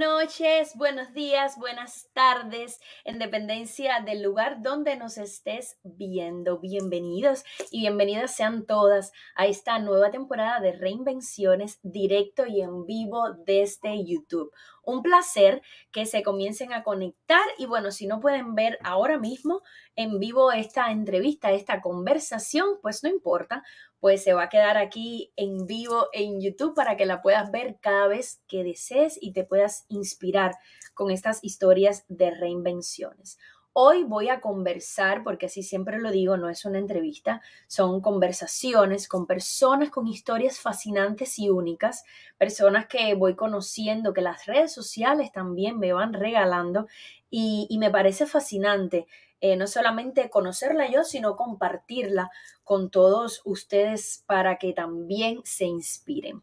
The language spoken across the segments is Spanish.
Noches, buenos días, buenas tardes, en dependencia del lugar donde nos estés viendo. Bienvenidos y bienvenidas sean todas a esta nueva temporada de Reinvenciones directo y en vivo desde YouTube. Un placer que se comiencen a conectar y bueno, si no pueden ver ahora mismo en vivo esta entrevista, esta conversación, pues no importa, pues se va a quedar aquí en vivo en YouTube para que la puedas ver cada vez que desees y te puedas inspirar con estas historias de reinvenciones. Hoy voy a conversar, porque así siempre lo digo, no es una entrevista, son conversaciones con personas con historias fascinantes y únicas, personas que voy conociendo, que las redes sociales también me van regalando y, y me parece fascinante eh, no solamente conocerla yo, sino compartirla con todos ustedes para que también se inspiren.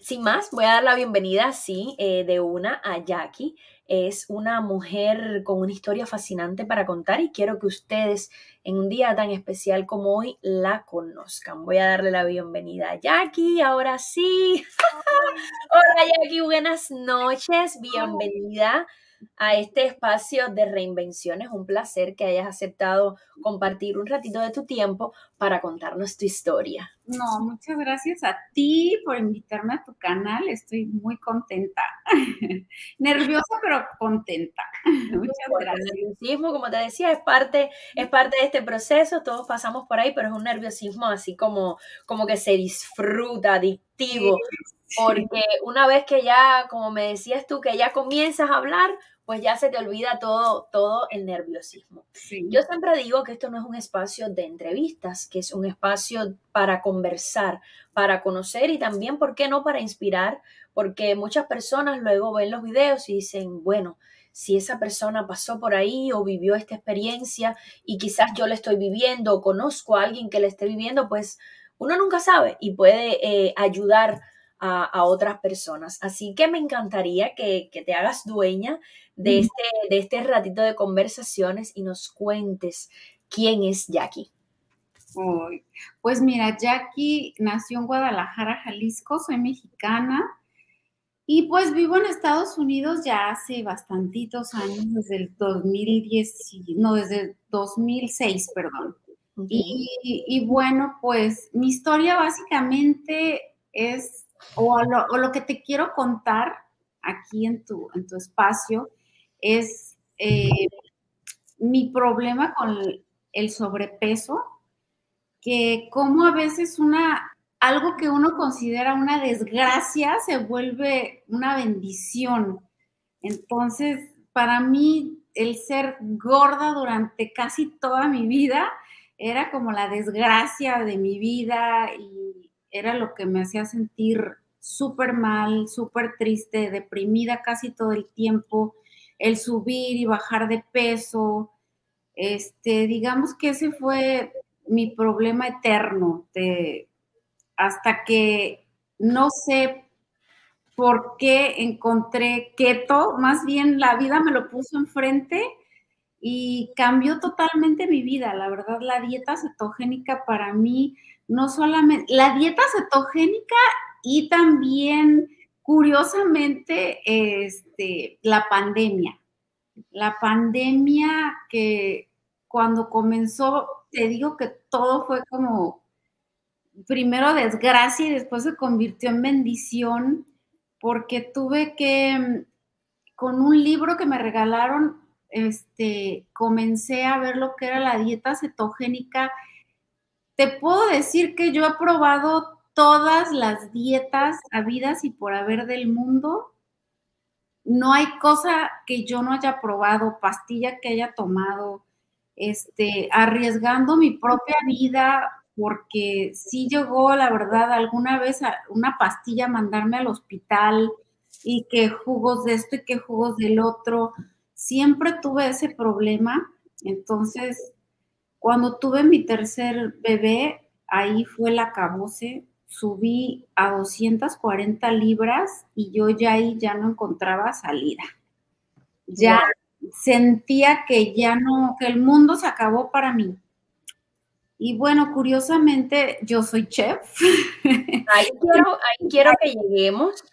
Sin más, voy a dar la bienvenida, sí, eh, de una a Jackie. Es una mujer con una historia fascinante para contar y quiero que ustedes en un día tan especial como hoy la conozcan. Voy a darle la bienvenida a Jackie, ahora sí. Hola Jackie, buenas noches, bienvenida a este espacio de reinvenciones. Un placer que hayas aceptado compartir un ratito de tu tiempo para contarnos tu historia. No, muchas gracias a ti por invitarme a tu canal. Estoy muy contenta. Nerviosa, pero contenta. Muchas gracias. El nerviosismo, como te decía, es parte, es parte de este proceso. Todos pasamos por ahí, pero es un nerviosismo así como, como que se disfruta, adictivo. Porque una vez que ya, como me decías tú, que ya comienzas a hablar, pues ya se te olvida todo, todo el nerviosismo. Yo siempre digo que esto no es un espacio de entrevistas, que es un espacio para conversar, para conocer y también, ¿por qué no?, para inspirar, porque muchas personas luego ven los videos y dicen, bueno, si esa persona pasó por ahí o vivió esta experiencia y quizás yo la estoy viviendo o conozco a alguien que la esté viviendo, pues uno nunca sabe y puede eh, ayudar a, otras personas. Así que me encantaría que, te hagas dueña de este, de este ratito de conversaciones y nos cuentes quién es Jackie. pues mira, Jackie nació en Guadalajara, Jalisco, soy mexicana y pues vivo en Estados Unidos ya hace bastantitos años, desde el 2010, no, desde el 2006, perdón. Y, y, bueno, pues mi historia básicamente es o lo, que te quiero contar aquí en tu, en tu espacio es eh, mi problema con el sobrepeso, que como a veces una, algo que uno considera una desgracia se vuelve una bendición. Entonces, para mí, el ser gorda durante casi toda mi vida era como la desgracia de mi vida y era lo que me hacía sentir súper mal, súper triste, deprimida casi todo el tiempo, el subir y bajar de peso. Este, digamos que ese fue mi problema eterno, hasta que no sé por qué encontré keto, más bien la vida me lo puso enfrente y cambió totalmente mi vida. La verdad, la dieta cetogénica para mí no solamente, la dieta cetogénica y también, curiosamente, este, la pandemia. La pandemia que cuando comenzó, te digo que todo fue como primero desgracia y después se convirtió en bendición porque tuve que, con un libro que me regalaron, este, comencé a ver lo que era la dieta cetogénica te puedo decir que yo he probado todas las dietas habidas y por haber del mundo. No hay cosa que yo no haya probado, pastilla que haya tomado, este, arriesgando mi propia vida, porque sí llegó, la verdad, alguna vez una pastilla a mandarme al hospital y que jugos de esto y que jugos del otro. Siempre tuve ese problema. Entonces, cuando tuve mi tercer bebé, ahí fue la cabose, subí a 240 libras y yo ya ahí ya no encontraba salida. Ya sentía que ya no, que el mundo se acabó para mí. Y bueno, curiosamente, yo soy chef. Ahí quiero, ahí quiero que lleguemos.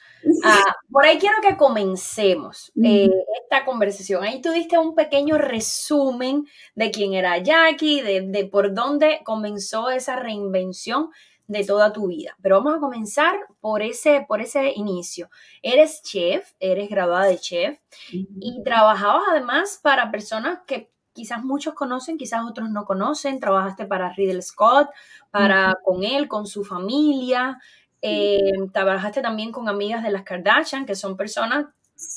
por ahí quiero que comencemos eh, esta conversación. Ahí tú diste un pequeño resumen de quién era Jackie, de, de por dónde comenzó esa reinvención de toda tu vida. Pero vamos a comenzar por ese, por ese inicio. Eres chef, eres graduada de chef y trabajabas además para personas que quizás muchos conocen, quizás otros no conocen. Trabajaste para Riddle Scott, para con él, con su familia. Eh, trabajaste también con amigas de las Kardashian, que son personas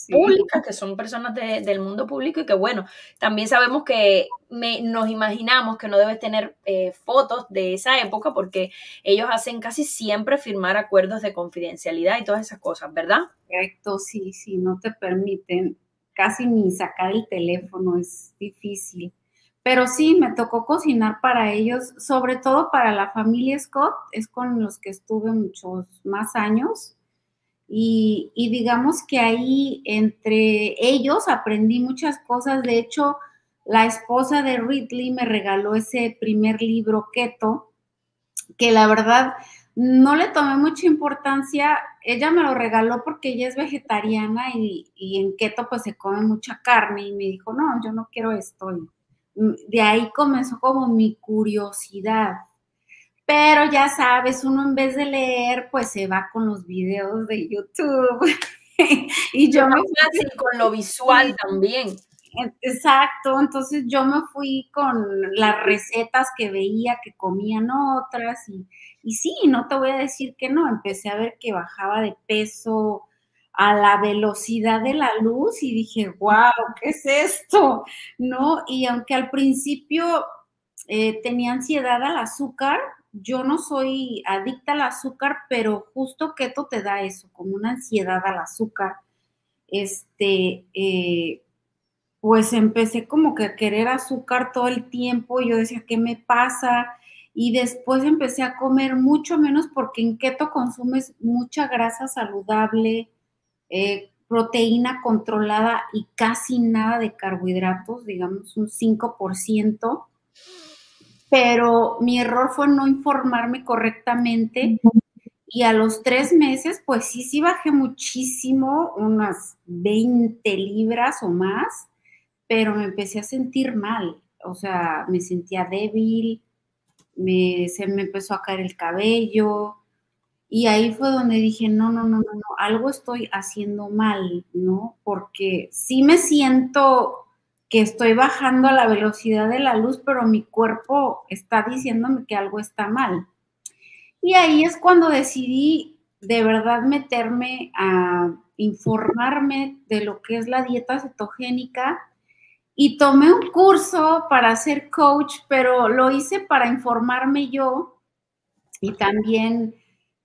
públicas, que son personas del mundo público y que bueno, también sabemos que nos imaginamos que no debes tener eh, fotos de esa época porque ellos hacen casi siempre firmar acuerdos de confidencialidad y todas esas cosas, ¿verdad? Correcto, sí, sí, no te permiten casi ni sacar el teléfono, es difícil. Pero sí, me tocó cocinar para ellos, sobre todo para la familia Scott, es con los que estuve muchos más años. Y, digamos que ahí entre ellos aprendí muchas cosas. De hecho, la esposa de Ridley me regaló ese primer libro, Keto, que la verdad no le tomé mucha importancia. Ella me lo regaló porque ella es vegetariana y, en keto pues se come mucha carne y me dijo, no, yo no quiero esto. de ahí comenzó como mi curiosidad. Pero ya sabes, uno en vez de leer, pues se va con los videos de YouTube. y yo me fui con lo visual también. Exacto, entonces yo me fui con las recetas que veía que comían otras y, y sí, no te voy a decir que no, empecé a ver que bajaba de peso a la velocidad de la luz y dije, wow, ¿qué es esto? ¿No? Y aunque al principio eh, tenía ansiedad al azúcar, yo no soy adicta al azúcar, pero justo keto te da eso, como una ansiedad al azúcar. Este, eh, pues empecé como que a querer azúcar todo el tiempo, yo decía, ¿qué me pasa? Y después empecé a comer mucho menos porque en keto consumes mucha grasa saludable, eh, proteína controlada y casi nada de carbohidratos, digamos un 5%. Pero mi error fue no informarme correctamente y a los tres meses, pues sí, sí bajé muchísimo, unas 20 libras o más pero me empecé a sentir mal, o sea, me sentía débil, me, se me empezó a caer el cabello, y ahí fue donde dije, no, no, no, no, no, algo estoy haciendo mal, ¿no? Porque sí me siento que estoy bajando a la velocidad de la luz, pero mi cuerpo está diciéndome que algo está mal. Y ahí es cuando decidí de verdad meterme a informarme de lo que es la dieta cetogénica y tomé un curso para ser coach, pero lo hice para informarme yo y también,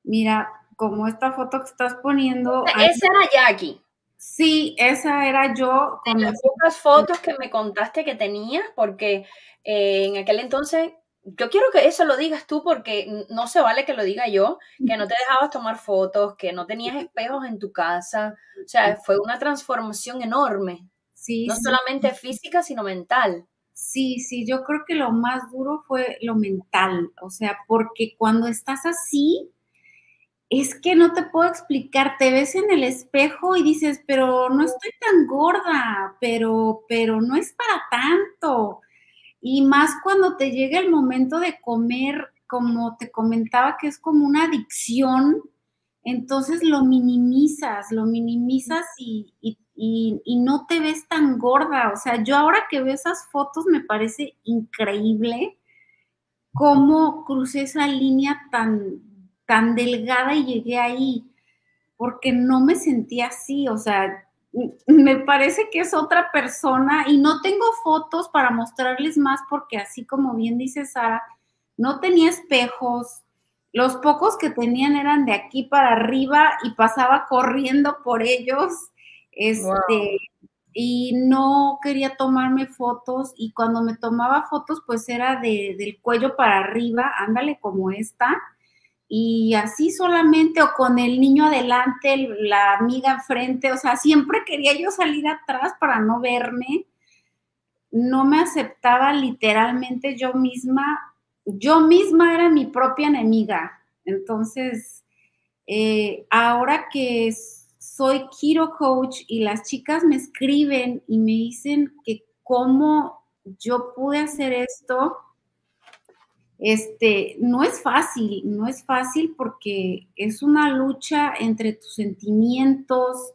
mira, como esta foto que estás poniendo. Esa era Jackie. Sí, esa era yo. Con las pocas fotos que me contaste que tenías, porque eh, en aquel entonces, yo quiero que eso lo digas tú, porque no se vale que lo diga yo, que no te dejabas tomar fotos, que no tenías espejos en tu casa. O sea, fue una transformación enorme no solamente física, sino mental. Sí, sí, yo creo que lo más duro fue lo mental, o sea, porque cuando estás así, es que no te puedo explicar, te ves en el espejo y dices, pero no estoy tan gorda, pero, pero no es para tanto. Y más cuando te llega el momento de comer, como te comentaba, que es como una adicción, entonces lo minimizas, lo minimizas y, y y, no te ves tan gorda. O sea, yo ahora que veo esas fotos me parece increíble cómo crucé esa línea tan, tan delgada y llegué ahí, porque no me sentía así, o sea, me parece que es otra persona y no tengo fotos para mostrarles más porque así como bien dice Sara, no tenía espejos, los pocos que tenían eran de aquí para arriba y pasaba corriendo por ellos este, y no quería tomarme fotos y cuando me tomaba fotos pues era de, del cuello para arriba, ándale como esta, y así solamente o con el niño adelante, la amiga enfrente, o sea, siempre quería yo salir atrás para no verme, no me aceptaba literalmente yo misma yo misma era mi propia enemiga. Entonces, eh, ahora que soy Keto Coach y las chicas me escriben y me dicen que cómo yo pude hacer esto, este, no es fácil, no es fácil porque es una lucha entre tus sentimientos,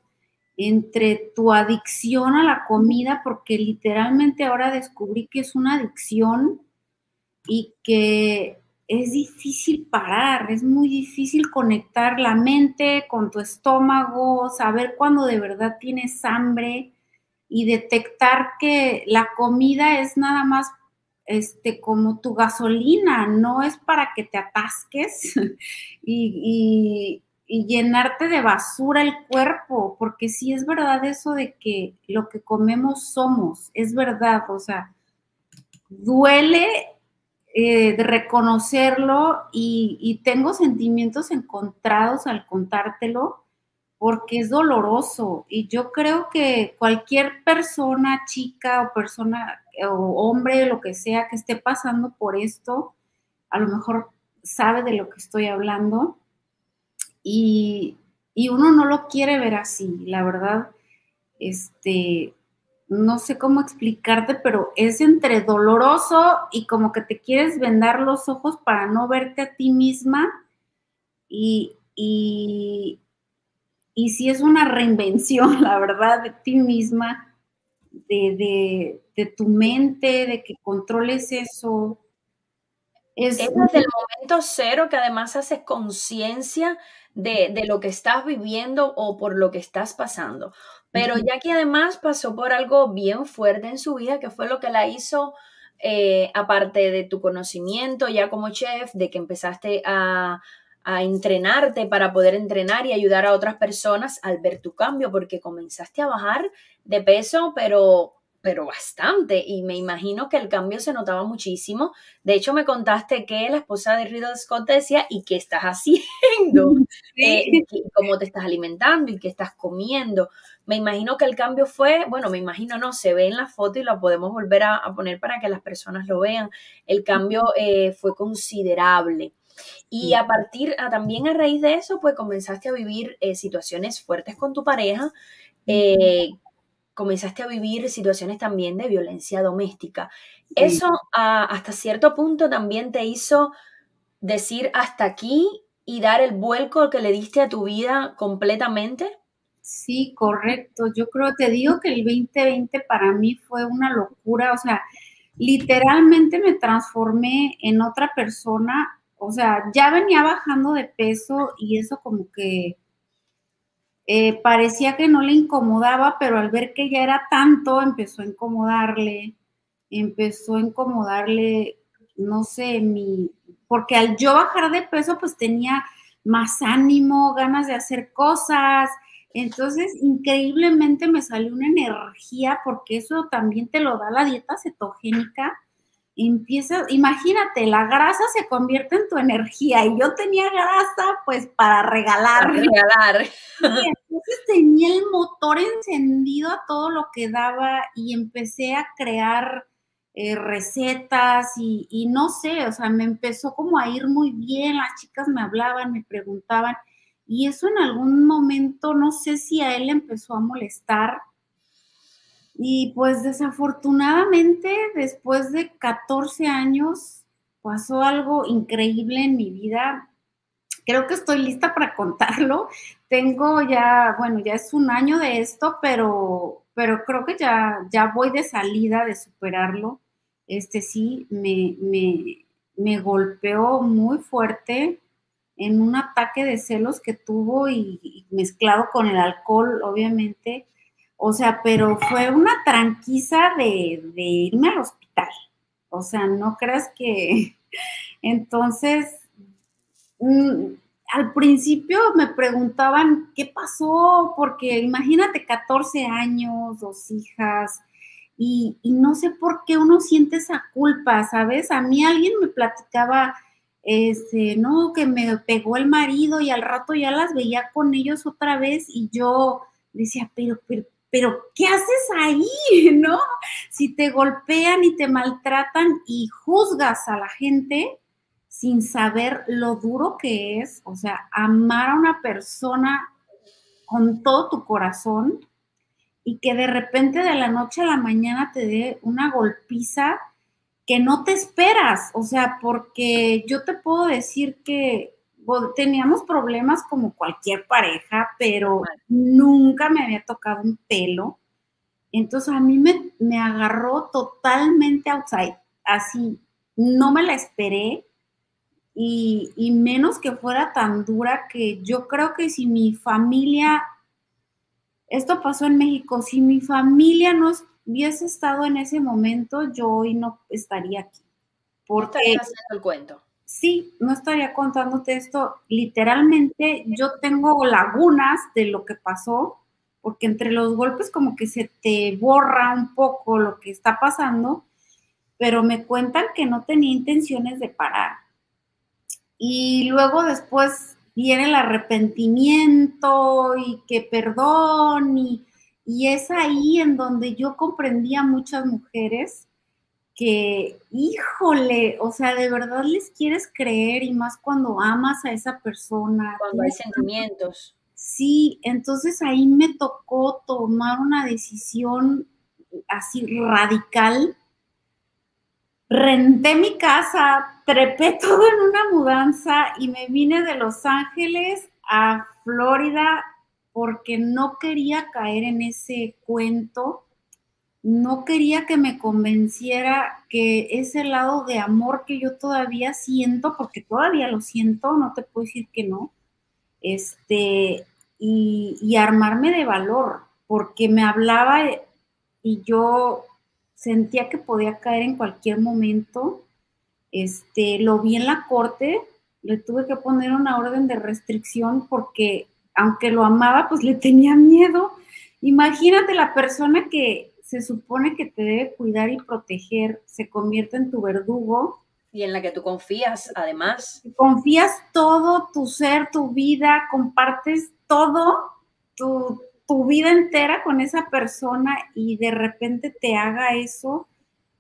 entre tu adicción a la comida, porque literalmente ahora descubrí que es una adicción y que es difícil parar, es muy difícil conectar la mente con tu estómago, saber cuándo de verdad tienes hambre y detectar que la comida es nada más este, como tu gasolina, no es para que te atasques y, y, llenarte de basura el cuerpo, porque sí es verdad eso de que lo que comemos somos, es verdad, o sea, duele eh, de reconocerlo y, y, tengo sentimientos encontrados al contártelo porque es doloroso y yo creo que cualquier persona, chica o persona o hombre, lo que sea, que esté pasando por esto, a lo mejor sabe de lo que estoy hablando y, y uno no lo quiere ver así, la verdad, este, no sé cómo explicarte, pero es entre doloroso y como que te quieres vendar los ojos para no verte a ti misma y, y, y si es una reinvención, la verdad, de ti misma, de, de, tu mente, de que controles eso. Es, es desde el momento cero que además haces conciencia de, de, lo que estás viviendo o por lo que estás pasando. Pero ya que además pasó por algo bien fuerte en su vida, que fue lo que la hizo, eh, aparte de tu conocimiento ya como chef, de que empezaste a, a entrenarte para poder entrenar y ayudar a otras personas al ver tu cambio, porque comenzaste a bajar de peso, pero pero bastante y me imagino que el cambio se notaba muchísimo. De hecho, me contaste que la esposa de Riddle Scott te decía, ¿y qué estás haciendo? Eh, ¿Cómo te estás alimentando y qué estás comiendo? Me imagino que el cambio fue, bueno, me imagino no, se ve en la foto y lo podemos volver a, poner para que las personas lo vean. El cambio eh, fue considerable. Y a partir, a, también a raíz de eso, pues comenzaste a vivir eh, situaciones fuertes con tu pareja, eh, comenzaste a vivir situaciones también de violencia doméstica. Eso hasta cierto punto también te hizo decir hasta aquí y dar el vuelco que le diste a tu vida completamente. Sí, correcto. Yo creo, te digo que el 2020 para mí fue una locura, o sea, literalmente me transformé en otra persona o sea, ya venía bajando de peso y eso como que eh, parecía que no le incomodaba, pero al ver que ya era tanto, empezó a incomodarle, empezó a incomodarle, no sé, mi, porque al yo bajar de peso, pues tenía más ánimo, ganas de hacer cosas. Entonces, increíblemente me salió una energía, porque eso también te lo da la dieta cetogénica empieza, imagínate, la grasa se convierte en tu energía y yo tenía grasa pues para regalar. regalar. entonces tenía el motor encendido a todo lo que daba y empecé a crear eh, recetas y, y, no sé, o sea, me empezó como a ir muy bien, las chicas me hablaban, me preguntaban y eso en algún momento, no sé si a él empezó a molestar y pues desafortunadamente, después de 14 años, pasó algo increíble en mi vida. Creo que estoy lista para contarlo. Tengo ya, bueno, ya es un año de esto, pero, pero creo que ya, ya voy de salida de superarlo. Este sí, me, me, me golpeó muy fuerte en un ataque de celos que tuvo y mezclado con el alcohol, obviamente o sea, pero fue una tranquiza de, irme al hospital. O sea, no creas que... Entonces, mm, al principio me preguntaban qué pasó, porque imagínate 14 años, dos hijas, y, no sé por qué uno siente esa culpa, ¿sabes? A mí alguien me platicaba, este, no, que me pegó el marido y al rato ya las veía con ellos otra vez y yo decía, pero, pero pero ¿qué haces ahí? ¿No? Si te golpean y te maltratan y juzgas a la gente sin saber lo duro que es, o sea, amar a una persona con todo tu corazón y que de repente de la noche a la mañana te dé una golpiza que no te esperas, o sea, porque yo te puedo decir que teníamos problemas como cualquier pareja, pero nunca me había tocado un pelo. Entonces a mí me, me agarró totalmente outside, así, no me la esperé y, y, menos que fuera tan dura que yo creo que si mi familia, esto pasó en México, si mi familia no hubiese estado en ese momento, yo hoy no estaría aquí. Porque, haciendo el cuento sí, no estaría contándote esto. Literalmente yo tengo lagunas de lo que pasó, porque entre los golpes como que se te borra un poco lo que está pasando, pero me cuentan que no tenía intenciones de parar. Y luego después viene el arrepentimiento y que perdón y, y es ahí en donde yo comprendía a muchas mujeres que, híjole, o sea, de verdad les quieres creer y más cuando amas a esa persona. Cuando hay sentimientos. Sí, entonces ahí me tocó tomar una decisión así radical. Renté mi casa, trepé todo en una mudanza y me vine de Los Ángeles a Florida porque no quería caer en ese cuento no quería que me convenciera que ese lado de amor que yo todavía siento, porque todavía lo siento, no te puedo decir que no, este, y, armarme de valor, porque me hablaba y yo sentía que podía caer en cualquier momento. Este, lo vi en la corte, le tuve que poner una orden de restricción porque aunque lo amaba, pues le tenía miedo. Imagínate la persona que se supone que te debe cuidar y proteger, se convierte en tu verdugo. Y en la que tú confías, además. Confías todo, tu ser, tu vida, compartes todo, tu, tu vida entera con esa persona y de repente te haga eso,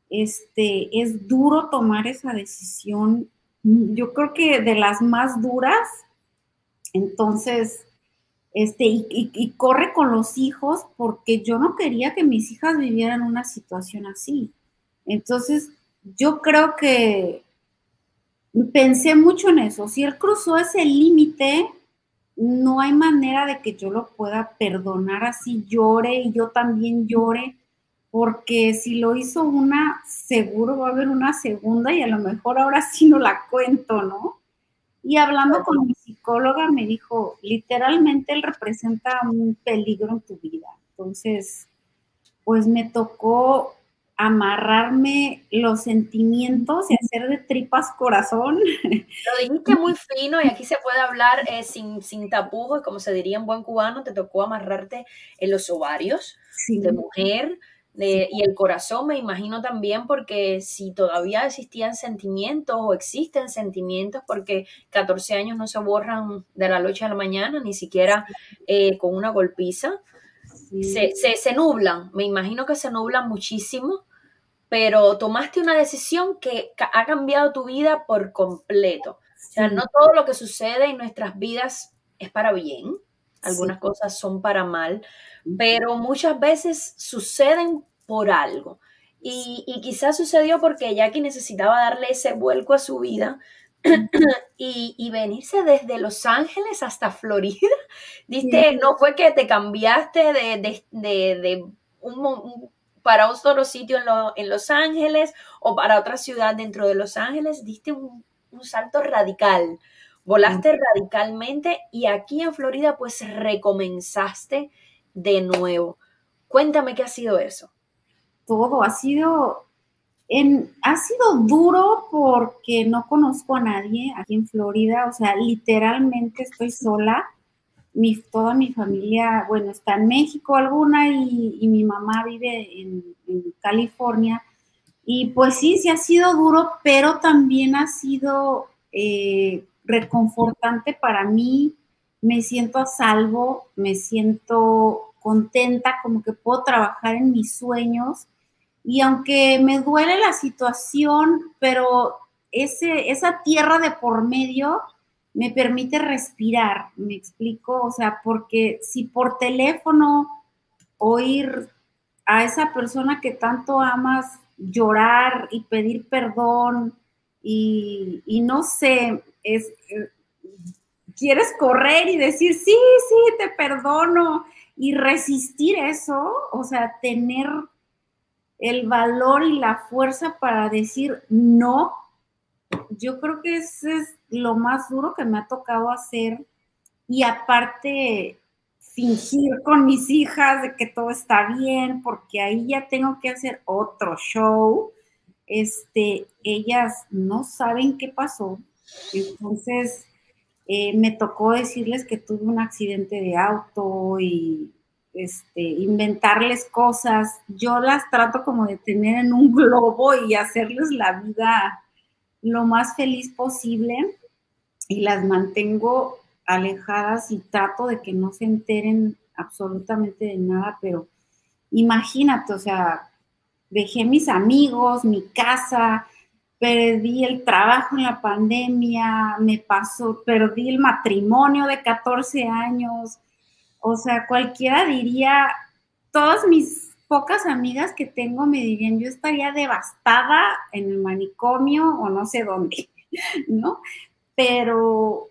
este, es duro tomar esa decisión. Yo creo que de las más duras. Entonces, este, y, corre con los hijos porque yo no quería que mis hijas vivieran una situación así. Entonces, yo creo que pensé mucho en eso. Si él cruzó ese límite, no hay manera de que yo lo pueda perdonar así, llore y yo también llore, porque si lo hizo una, seguro va a haber una segunda y a lo mejor ahora sí no la cuento, ¿no? Y hablando con mi psicóloga me dijo, literalmente él representa un peligro en tu vida. Entonces, pues me tocó amarrarme los sentimientos y hacer de tripas corazón. Lo dijiste muy fino y aquí se puede hablar eh, sin, sin tapujos, como se diría en buen cubano, te tocó amarrarte en los ovarios de mujer, y el corazón me imagino también porque si todavía existían sentimientos o existen sentimientos, porque 14 años no se borran de la noche a la mañana, ni siquiera eh, con una golpiza, se, se, nublan, me imagino que se nublan muchísimo, pero tomaste una decisión que ha cambiado tu vida por completo. O sea, no todo lo que sucede en nuestras vidas es para bien, algunas cosas son para mal, pero muchas veces suceden por algo. Y, quizás sucedió porque Jackie necesitaba darle ese vuelco a su vida y, venirse desde Los Ángeles hasta Florida. Diste, no fue que te cambiaste de, un, para un solo sitio en, Los Ángeles o para otra ciudad dentro de Los Ángeles, diste un, un salto radical. Volaste radicalmente y aquí en Florida pues recomenzaste de nuevo. Cuéntame qué ha sido eso todo. Ha sido, ha sido duro porque no conozco a nadie aquí en Florida, o sea, literalmente estoy sola. Mi, toda mi familia, bueno, está en México alguna y, mi mamá vive en, California. Y pues sí, sí ha sido duro, pero también ha sido eh, reconfortante para mí. Me siento a salvo, me siento contenta, como que puedo trabajar en mis sueños. Y aunque me duele la situación, pero ese, esa tierra de por medio me permite respirar, me explico, o sea, porque si por teléfono oír a esa persona que tanto amas llorar y pedir perdón y, y no sé, es, eh, quieres correr y decir, sí, sí, te perdono y resistir eso, o sea, tener el valor y la fuerza para decir no, yo creo que ese es lo más duro que me ha tocado hacer y aparte fingir con mis hijas de que todo está bien, porque ahí ya tengo que hacer otro show. Este, ellas no saben qué pasó. Entonces, eh, me tocó decirles que tuve un accidente de auto y este, inventarles cosas. Yo las trato como de tener en un globo y hacerles la vida lo más feliz posible y las mantengo alejadas y trato de que no se enteren absolutamente de nada, pero imagínate, o sea, dejé mis amigos, mi casa, perdí el trabajo en la pandemia, me pasó, perdí el matrimonio de 14 años. O sea, cualquiera diría, todas mis pocas amigas que tengo me dirían, yo estaría devastada en el manicomio o no sé dónde, ¿no? Pero,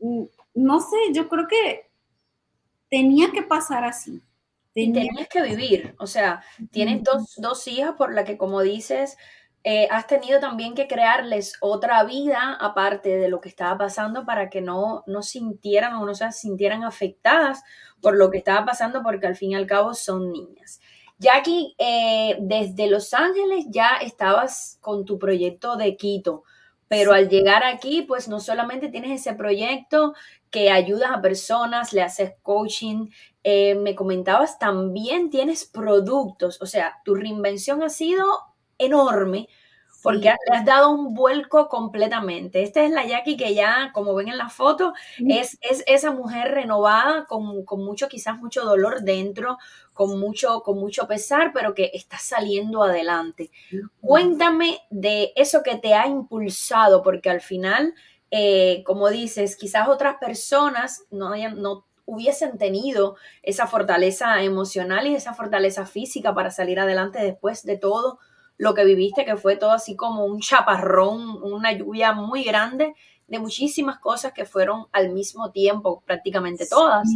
mm, no sé, yo creo que tenía que pasar así. Tenías que vivir, o sea, tienes dos, dos hijas por la que, como dices, eh, has tenido también que crearles otra vida aparte de lo que estaba pasando para que no, no sintieran o no se sintieran afectadas por lo que estaba pasando porque al fin y al cabo son niñas. Jackie, eh, desde Los Ángeles ya estabas con tu proyecto de Quito, pero al llegar aquí, pues no solamente tienes ese proyecto que ayudas a personas, le haces coaching, eh, me comentabas, también tienes productos, o sea, tu reinvención ha sido enorme porque le has dado un vuelco completamente. Esta es la Jackie que ya, como ven en la foto, es, es esa mujer renovada con, mucho, quizás mucho dolor dentro, con mucho, con mucho pesar, pero que está saliendo adelante. Cuéntame de eso que te ha impulsado, porque al final, eh, como dices, quizás otras personas no, no hubiesen tenido esa fortaleza emocional y esa fortaleza física para salir adelante después de todo lo que viviste, que fue todo así como un chaparrón, una lluvia muy grande de muchísimas cosas que fueron al mismo tiempo, prácticamente todas.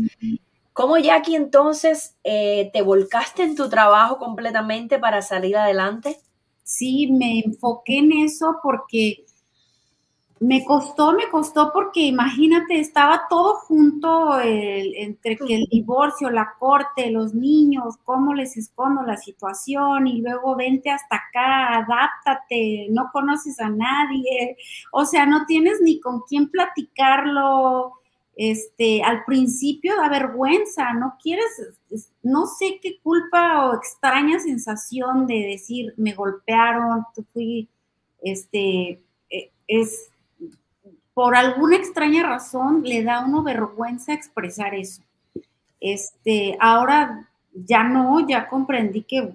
¿Cómo Jackie entonces eh, te volcaste en tu trabajo completamente para salir adelante? Sí, me enfoqué en eso porque me costó, me costó porque imagínate, estaba todo junto entre que el divorcio, la corte, los niños, cómo les escondo la situación y luego vente hasta acá, adáptate, no conoces a nadie, o sea, no tienes ni con quién platicarlo. Este, al principio da vergüenza, no quieres, no sé qué culpa o extraña sensación de decir, me golpearon, tú fui, este, eh, es, por alguna extraña razón le da uno vergüenza expresar eso. Este, ahora ya no, ya comprendí que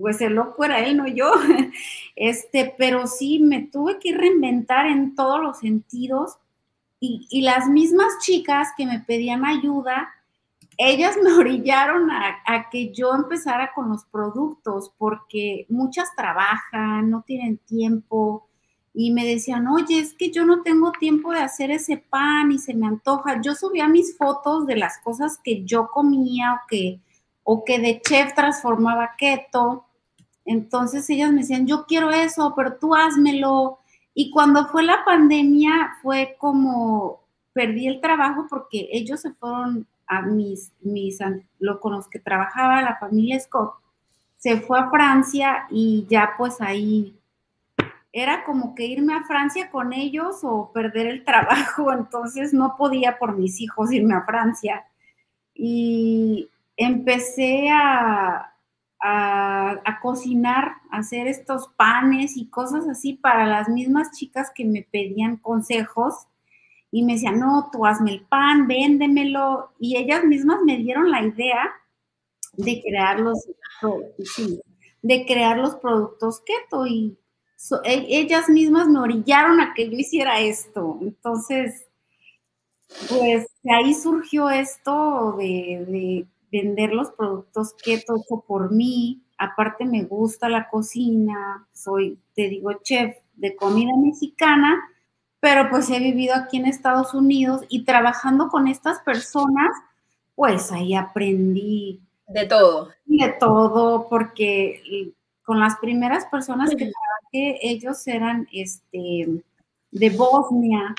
pues el loco era él, no yo. Este, pero sí me tuve que reinventar en todos los sentidos y, las mismas chicas que me pedían ayuda, ellas me orillaron a, a, que yo empezara con los productos porque muchas trabajan, no tienen tiempo, y me decían, oye, es que yo no tengo tiempo de hacer ese pan y se me antoja. Yo subía mis fotos de las cosas que yo comía o que, o que de chef transformaba keto. Entonces ellas me decían, yo quiero eso, pero tú házmelo. Y cuando fue la pandemia fue como perdí el trabajo porque ellos se fueron a mis, mis lo con los que trabajaba la familia Scott, se fue a Francia y ya pues ahí era como que irme a Francia con ellos o perder el trabajo, entonces no podía por mis hijos irme a Francia. Y empecé a, a, cocinar, a hacer estos panes y cosas así para las mismas chicas que me pedían consejos y me decían, no, tú hazme el pan, véndemelo. Y ellas mismas me dieron la idea de crear los, de crear los productos keto y e, ellas mismas me orillaron a que yo hiciera esto. Entonces, pues ahí surgió esto de, vender los productos keto por mí. Aparte me gusta la cocina, soy, te digo, chef de comida mexicana, pero pues he vivido aquí en Estados Unidos y trabajando con estas personas, pues ahí aprendí. De todo. De todo, porque con las primeras personas que trabajé, ellos eran este, de Bosnia,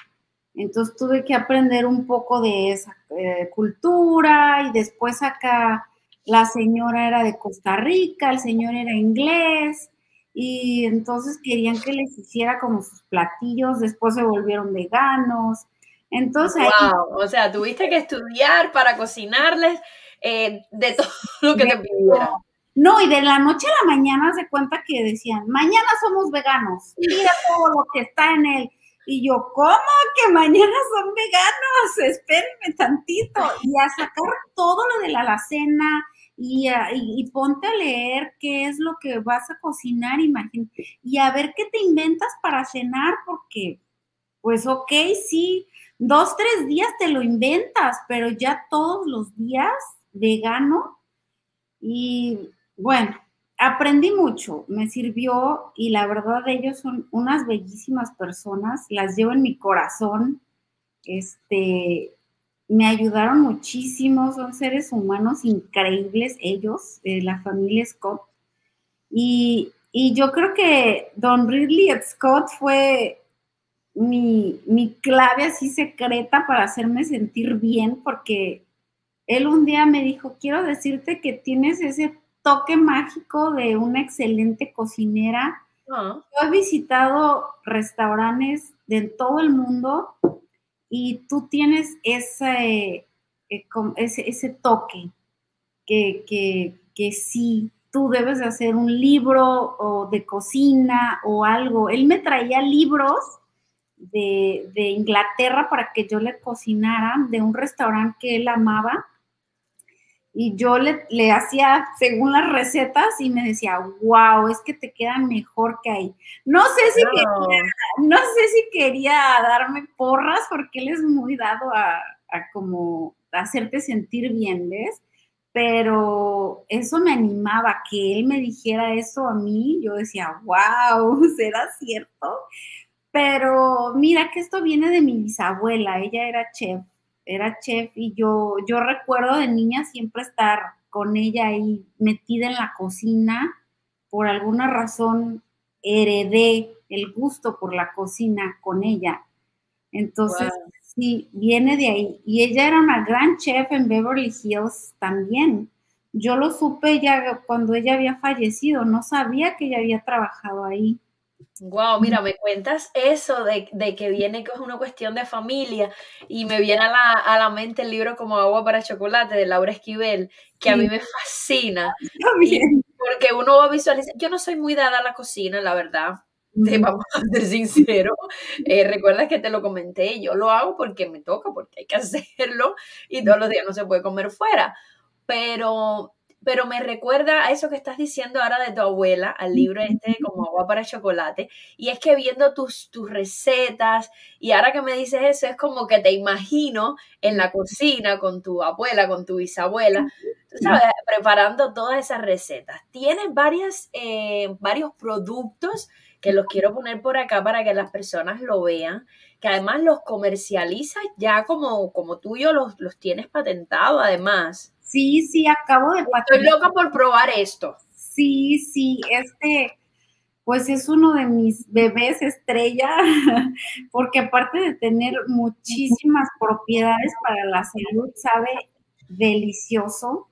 entonces tuve que aprender un poco de esa eh, cultura y después acá la señora era de Costa Rica, el señor era inglés y entonces querían que les hiciera como sus platillos, después se volvieron veganos. Entonces, wow, o sea, tuviste que estudiar para cocinarles eh, de todo lo que te pidieran. No, y de la noche a la mañana se cuenta que decían, mañana somos veganos, mira todo lo que está en él. Y yo, ¿cómo que mañana son veganos? Espérenme tantito. Y a sacar todo lo de la alacena y, y, ponte a leer qué es lo que vas a cocinar, imagínate. Y a ver qué te inventas para cenar, porque, pues, ok, sí, dos, tres días te lo inventas, pero ya todos los días vegano. Y bueno, aprendí mucho, me sirvió y la verdad ellos son unas bellísimas personas, las llevo en mi corazón, este, me ayudaron muchísimo, son seres humanos increíbles ellos, la familia Scott. Y, yo creo que Don Ridley Scott fue mi, mi clave así secreta para hacerme sentir bien, porque él un día me dijo, quiero decirte que tienes ese toque mágico de una excelente cocinera. Ah. Yo he visitado restaurantes de todo el mundo y tú tienes ese, eh, ese, ese toque que, que, sí, tú debes de hacer un libro o de cocina o algo. Él me traía libros de, de Inglaterra para que yo le cocinara de un restaurante que él amaba y yo le, le, hacía según las recetas y me decía, wow, es que te quedan mejor que ahí. No sé si quería, no sé si quería darme porras porque él es muy dado a, a como hacerte sentir bien, ¿ves? Pero eso me animaba, que él me dijera eso a mí, yo decía, wow, ¿será cierto? Pero mira que esto viene de mi bisabuela, ella era chef era chef y yo, yo recuerdo de niña siempre estar con ella ahí metida en la cocina. Por alguna razón heredé el gusto por la cocina con ella. Entonces, sí, viene de ahí. Y ella era una gran chef en Beverly Hills también. Yo lo supe ya cuando ella había fallecido, no sabía que ella había trabajado ahí. Wow, mira, me cuentas eso de, que viene que es una cuestión de familia y me viene a la, mente el libro como Agua para Chocolate de Laura Esquivel, que a mí me fascina. Porque uno va a visualizar, yo no soy muy dada a la cocina, la verdad, vamos a ser sinceros. Eh, Recuerda que te lo comenté, yo lo hago porque me toca, porque hay que hacerlo y todos los días no se puede comer fuera. Pero pero me recuerda a eso que estás diciendo ahora de tu abuela, al libro este como agua para chocolate, y es que viendo tus, tus recetas, y ahora que me dices eso, es como que te imagino en la cocina con tu abuela, con tu bisabuela, sabes, preparando todas esas recetas. Tienes varias, eh, varios productos que los quiero poner por acá para que las personas lo vean, que además los comercializas ya como, como tú y yo los, los tienes patentado además. Sí, sí, acabo de Estoy loca por probar esto. Sí, sí, este, pues es uno de mis bebés estrella, porque aparte de tener muchísimas propiedades para la salud, sabe delicioso.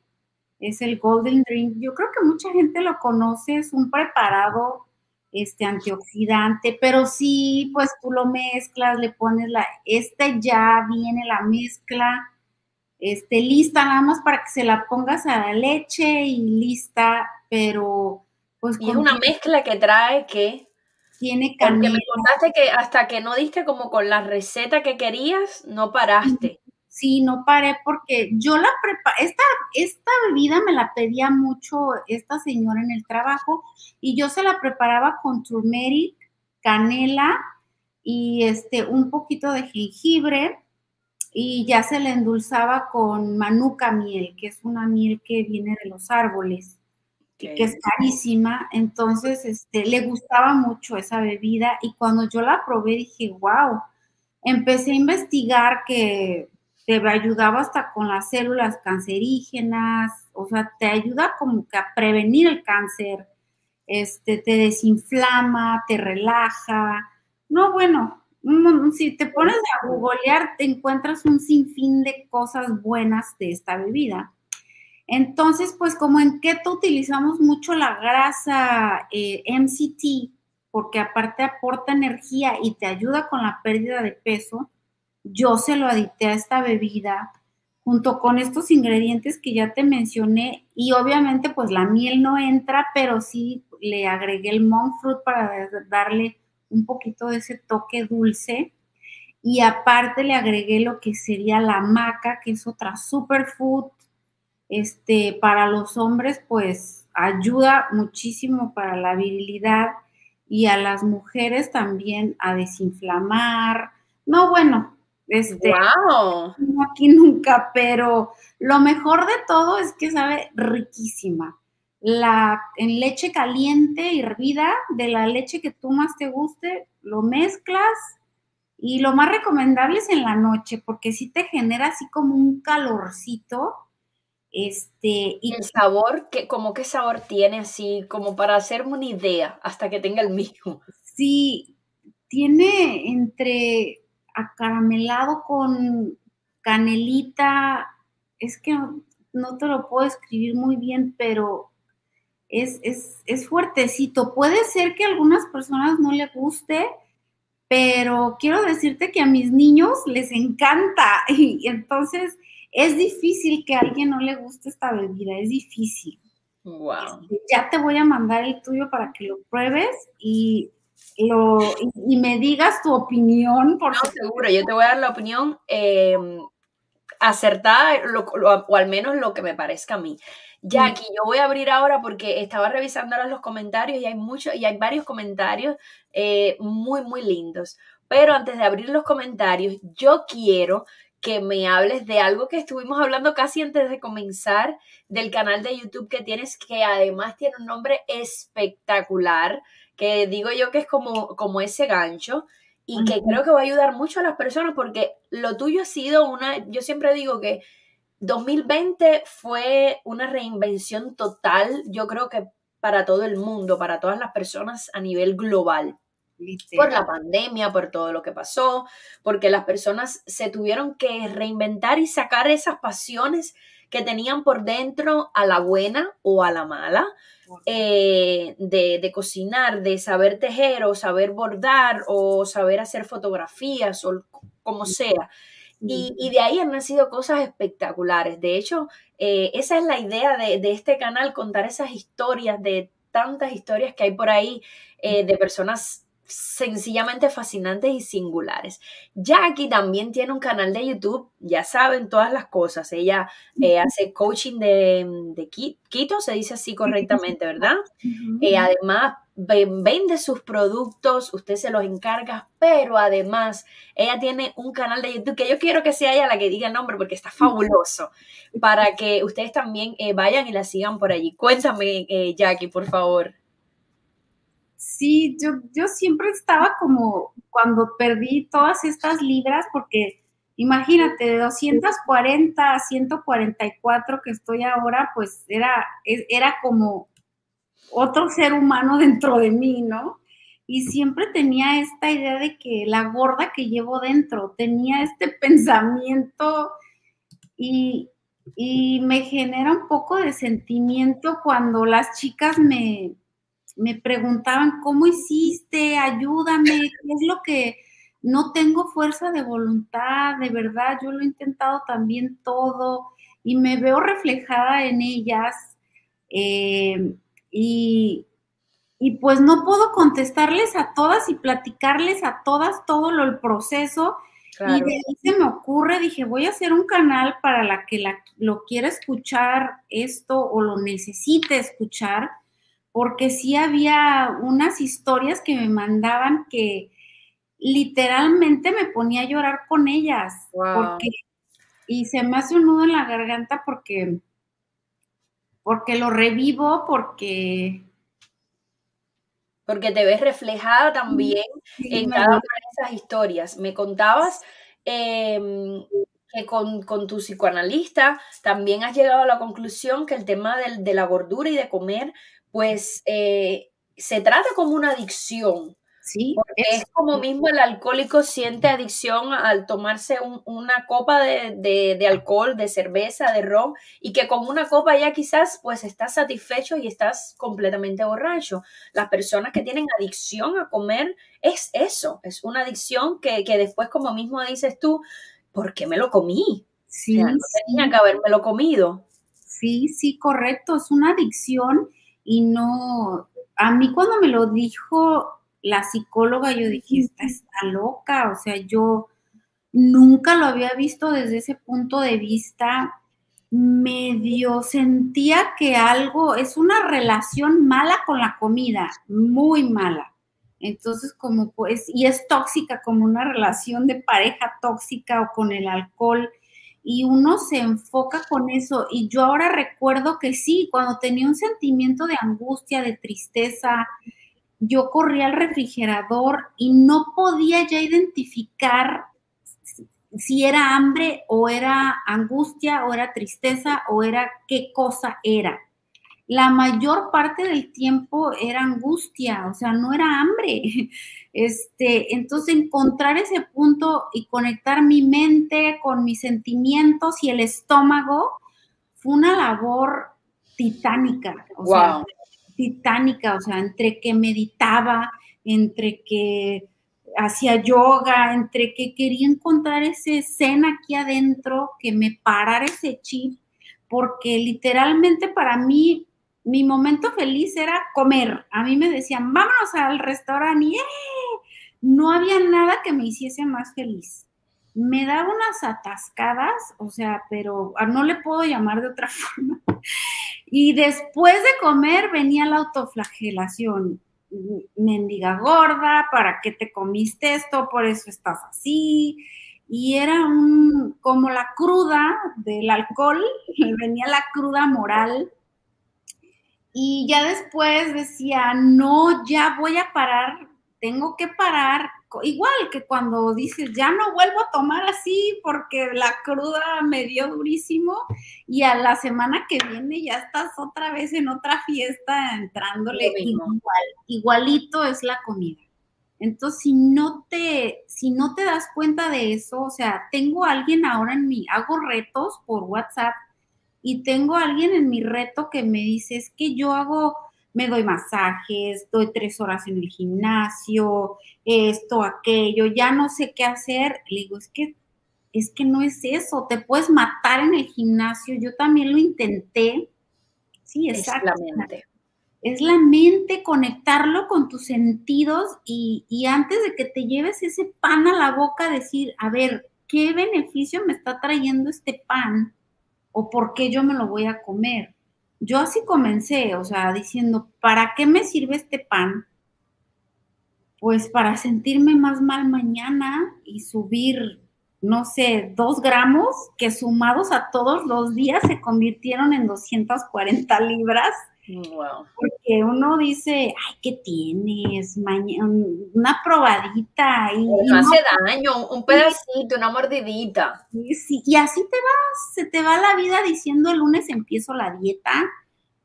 Es el Golden Drink. Yo creo que mucha gente lo conoce, es un preparado este antioxidante, pero sí, pues tú lo mezclas, le pones la, este ya viene la mezcla este, lista nada más para que se la pongas a la leche y lista, pero pues... Y es una mezcla que trae que... Tiene canela. Porque me contaste que hasta que no diste como con la receta que querías, no paraste. Sí, no paré porque yo la preparé, esta, esta bebida me la pedía mucho esta señora en el trabajo y yo se la preparaba con turmeric, canela y este, un poquito de jengibre y ya se le endulzaba con manuka miel, que es una miel que viene de los árboles, que es carísima. Entonces, este, le gustaba mucho esa bebida y cuando yo la probé dije, wow, empecé a investigar que te ayudaba hasta con las células cancerígenas, o sea, te ayuda como que a prevenir el cáncer, este, te desinflama, te relaja. No, bueno, si te pones a googlear, te encuentras un sinfín de cosas buenas de esta bebida. Entonces, pues como en keto utilizamos mucho la grasa eh, MCT, porque aparte aporta energía y te ayuda con la pérdida de peso, yo se lo adité a esta bebida junto con estos ingredientes que ya te mencioné y obviamente pues la miel no entra, pero sí le agregué el monk fruit para darle un poquito de ese toque dulce y aparte le agregué lo que sería la maca, que es otra superfood. Este, para los hombres pues ayuda muchísimo para la virilidad y a las mujeres también a desinflamar. No, bueno, este, wow. aquí nunca, pero lo mejor de todo es que sabe riquísima. La, en leche caliente, hervida, de la leche que tú más te guste, lo mezclas y lo más recomendable es en la noche, porque sí te genera así como un calorcito. Este, y el sabor, que, como qué sabor tiene así, como para hacerme una idea, hasta que tenga el mismo. Sí, tiene entre acaramelado con canelita, es que no, te lo puedo escribir muy bien, pero es, es, fuertecito. Puede ser que a algunas personas no le guste, pero quiero decirte que a mis niños les encanta y entonces es difícil que a alguien no le guste esta bebida, es difícil. Wow. Este, ya te voy a mandar el tuyo para que lo pruebes y lo, y, me digas tu opinión. Por no, seguro, yo te voy a dar la opinión em, acertada, o al menos lo que me parezca a mí. Jackie, yo voy a abrir ahora porque estaba revisando ahora los comentarios y hay muchos y hay varios comentarios eh, muy, muy lindos. Pero antes de abrir los comentarios, yo quiero que me hables de algo que estuvimos hablando casi antes de comenzar del canal de YouTube que tienes, que además tiene un nombre espectacular que digo yo que es como, como ese gancho y que creo que va a ayudar mucho a las personas porque lo tuyo ha sido una, yo siempre digo que 2020 fue una reinvención total, yo creo que para todo el mundo, para todas las personas a nivel global. Por la pandemia, por todo lo que pasó, porque las personas se tuvieron que reinventar y sacar esas pasiones que tenían por dentro a la buena o a la mala, eh, de, cocinar, de saber tejer o saber bordar o saber hacer fotografías o como sea. Y, de ahí han nacido cosas espectaculares. De hecho, eh, esa es la idea de, este canal, contar esas historias, de tantas historias que hay por ahí eh, de personas sencillamente fascinantes y singulares. Jackie también tiene un canal de YouTube, ya saben todas las cosas. Ella eh, hace coaching de, de, Quito, se dice así correctamente, ¿verdad? Además, vende sus productos, usted se los encarga, pero además ella tiene un canal de YouTube que yo quiero que sea ella la que diga el nombre porque está fabuloso, para que ustedes también eh, vayan y la sigan por allí. Cuéntame, Jackie, por favor. Sí, yo, yo siempre estaba como cuando perdí todas estas libras, porque imagínate, de 240 a 144 que estoy ahora, pues era, e, era como otro ser humano dentro de mí, ¿no? Y siempre tenía esta idea de que la gorda que llevo dentro, tenía este pensamiento y, y me genera un poco de sentimiento cuando las chicas me, me preguntaban, ¿cómo hiciste? Ayúdame, ¿qué es lo que no tengo fuerza de voluntad? De verdad, yo lo he intentado también todo y me veo reflejada en ellas. Eh, y, pues no puedo contestarles a todas y platicarles a todas todo lo, el proceso. Y de ahí se me ocurre, dije, voy a hacer un canal para la que la, lo quiera escuchar esto o lo necesite escuchar, porque sí había unas historias que me mandaban que literalmente me ponía a llorar con ellas. Porque, y se me hace un nudo en la garganta porque, porque lo revivo, porque porque te ves reflejada también en cada una de esas historias. Me contabas em, que con, tu psicoanalista también has llegado a la conclusión que el tema de la gordura y de comer, pues eh, se trata como una adicción. Sí, Porque es, como mismo el alcohólico siente adicción al tomarse una copa de, alcohol, de cerveza, de ron, y que con una copa ya quizás pues estás satisfecho y estás completamente borracho. Las personas que tienen adicción a comer es eso, es una adicción que, después como mismo dices tú, ¿por qué me lo comí? Sí, no tenía que haberme lo comido. Sí, sí, correcto, es una adicción y no, a mí cuando me lo dijo la psicóloga, yo dije, esta está loca, o sea, yo nunca lo había visto desde ese punto de vista. Medio sentía que algo es una relación mala con la comida, muy mala. Entonces, como pues, y es tóxica, como una relación de pareja tóxica o con el alcohol, y uno se enfoca con eso. Y yo ahora recuerdo que sí, cuando tenía un sentimiento de angustia, de tristeza, yo corría al refrigerador y no podía ya identificar si era hambre o era angustia o era tristeza o era qué cosa era. La mayor parte del tiempo era angustia, o sea, no era hambre. Este, entonces encontrar ese punto y conectar mi mente con mis sentimientos y el estómago fue una labor titánica. Sea, titánica, o sea, entre que meditaba, entre que hacía yoga, entre que quería encontrar ese escena aquí adentro, que me parara ese chip, porque literalmente para mí mi momento feliz era comer. A mí me decían, vámonos al restaurante y ¡eh! no había nada que me hiciese más feliz. Me daba unas atascadas, o sea, pero no le puedo llamar de otra forma. Y después de comer venía la autoflagelación. Mendiga gorda, ¿para qué te comiste esto? Por eso estás así. Y era un, como la cruda del alcohol, venía la cruda moral. Y ya después decía, no, ya voy a parar, tengo que parar igual que cuando dices, ya no vuelvo a tomar así porque la cruda me dio durísimo y a la semana que viene ya estás otra vez en otra fiesta entrándole igual, igualito es la comida. Entonces, si no te, si no te das cuenta de eso, o sea, tengo a alguien ahora en mi, hago retos por WhatsApp y tengo a alguien en mi reto que me dice, es que yo hago me doy masajes, doy tres horas en el gimnasio, esto, aquello, ya no sé qué hacer. Le digo, es que, es que no es eso, te puedes matar en el gimnasio. Yo también lo intenté. Sí, exacto. Es la mente. Es la mente, conectarlo con tus sentidos y, y antes de que te lleves ese pan a la boca, decir, a ver, ¿qué beneficio me está trayendo este pan? ¿O por qué yo me lo voy a comer? Yo así comencé, o sea, diciendo, ¿para qué me sirve este pan? Pues para sentirme más mal mañana y subir, no sé, dos gramos que sumados a todos los días se convirtieron en 240 libras. Wow. Porque uno dice, ay, ¿qué tienes? una probadita. Y, no hace daño, un pedacito, una mordidita. Sí, y así te vas, se te va la vida diciendo el lunes empiezo la dieta.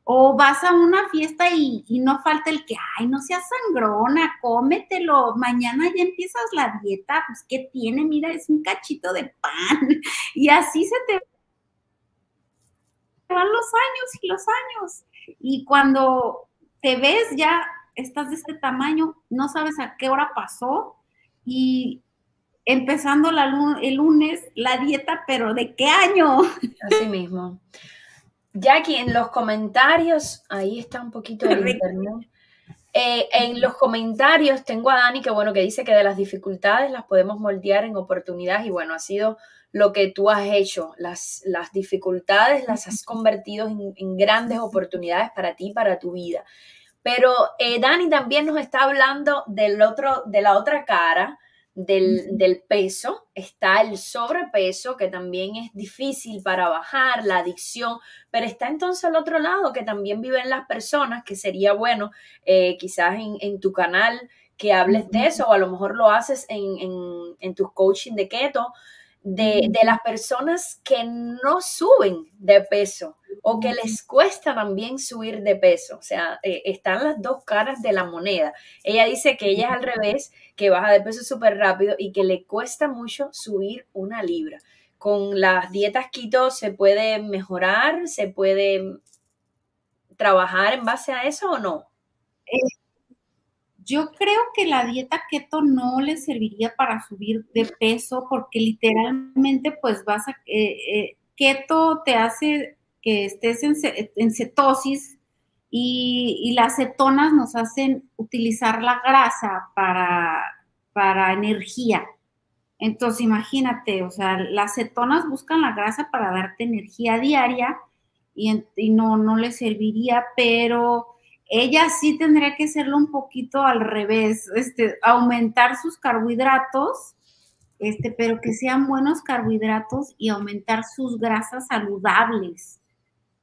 O vas a una fiesta y, y no falta el que, ay, no seas sangrona, cómetelo, mañana ya empiezas la dieta, pues ¿qué tiene? Mira, es un cachito de pan. Y así se te van los años y los años. Y cuando te ves ya estás de este tamaño, no sabes a qué hora pasó y empezando el lunes la dieta, pero ¿de qué año? Así mismo. Jackie, en los comentarios, ahí está un poquito el internet. Eh, en los comentarios tengo a Dani que bueno que dice que de las dificultades las podemos moldear en oportunidades y bueno ha sido lo que tú has hecho las, las dificultades las has convertido en, grandes oportunidades para ti para tu vida. Pero eh, Dani también nos está hablando del otro de la otra cara del, peso, está el sobrepeso, que también es difícil para bajar, la adicción, pero está entonces al otro lado, que también viven las personas, que sería bueno eh, quizás en, tu canal que hables de eso, o a lo mejor lo haces en, en, en tus coaching de keto, de, de, las personas que no suben de peso o que les cuesta también subir de peso. O sea, eh, están las dos caras de la moneda. Ella dice que ella es al revés, que baja de peso súper rápido y que le cuesta mucho subir una libra. Con las dietas keto se puede mejorar, se puede trabajar en base a eso o no? Eh, yo creo que la dieta keto no le serviría para subir de peso porque literalmente pues vas a... Eh, eh, keto te hace que estés en, cetosis y, las cetonas nos hacen utilizar la grasa para, para energía. Entonces imagínate, o sea, las cetonas buscan la grasa para darte energía diaria y, y no, no le serviría, pero ella sí tendría que hacerlo un poquito al revés, este, aumentar sus carbohidratos, este, pero que sean buenos carbohidratos y aumentar sus grasas saludables.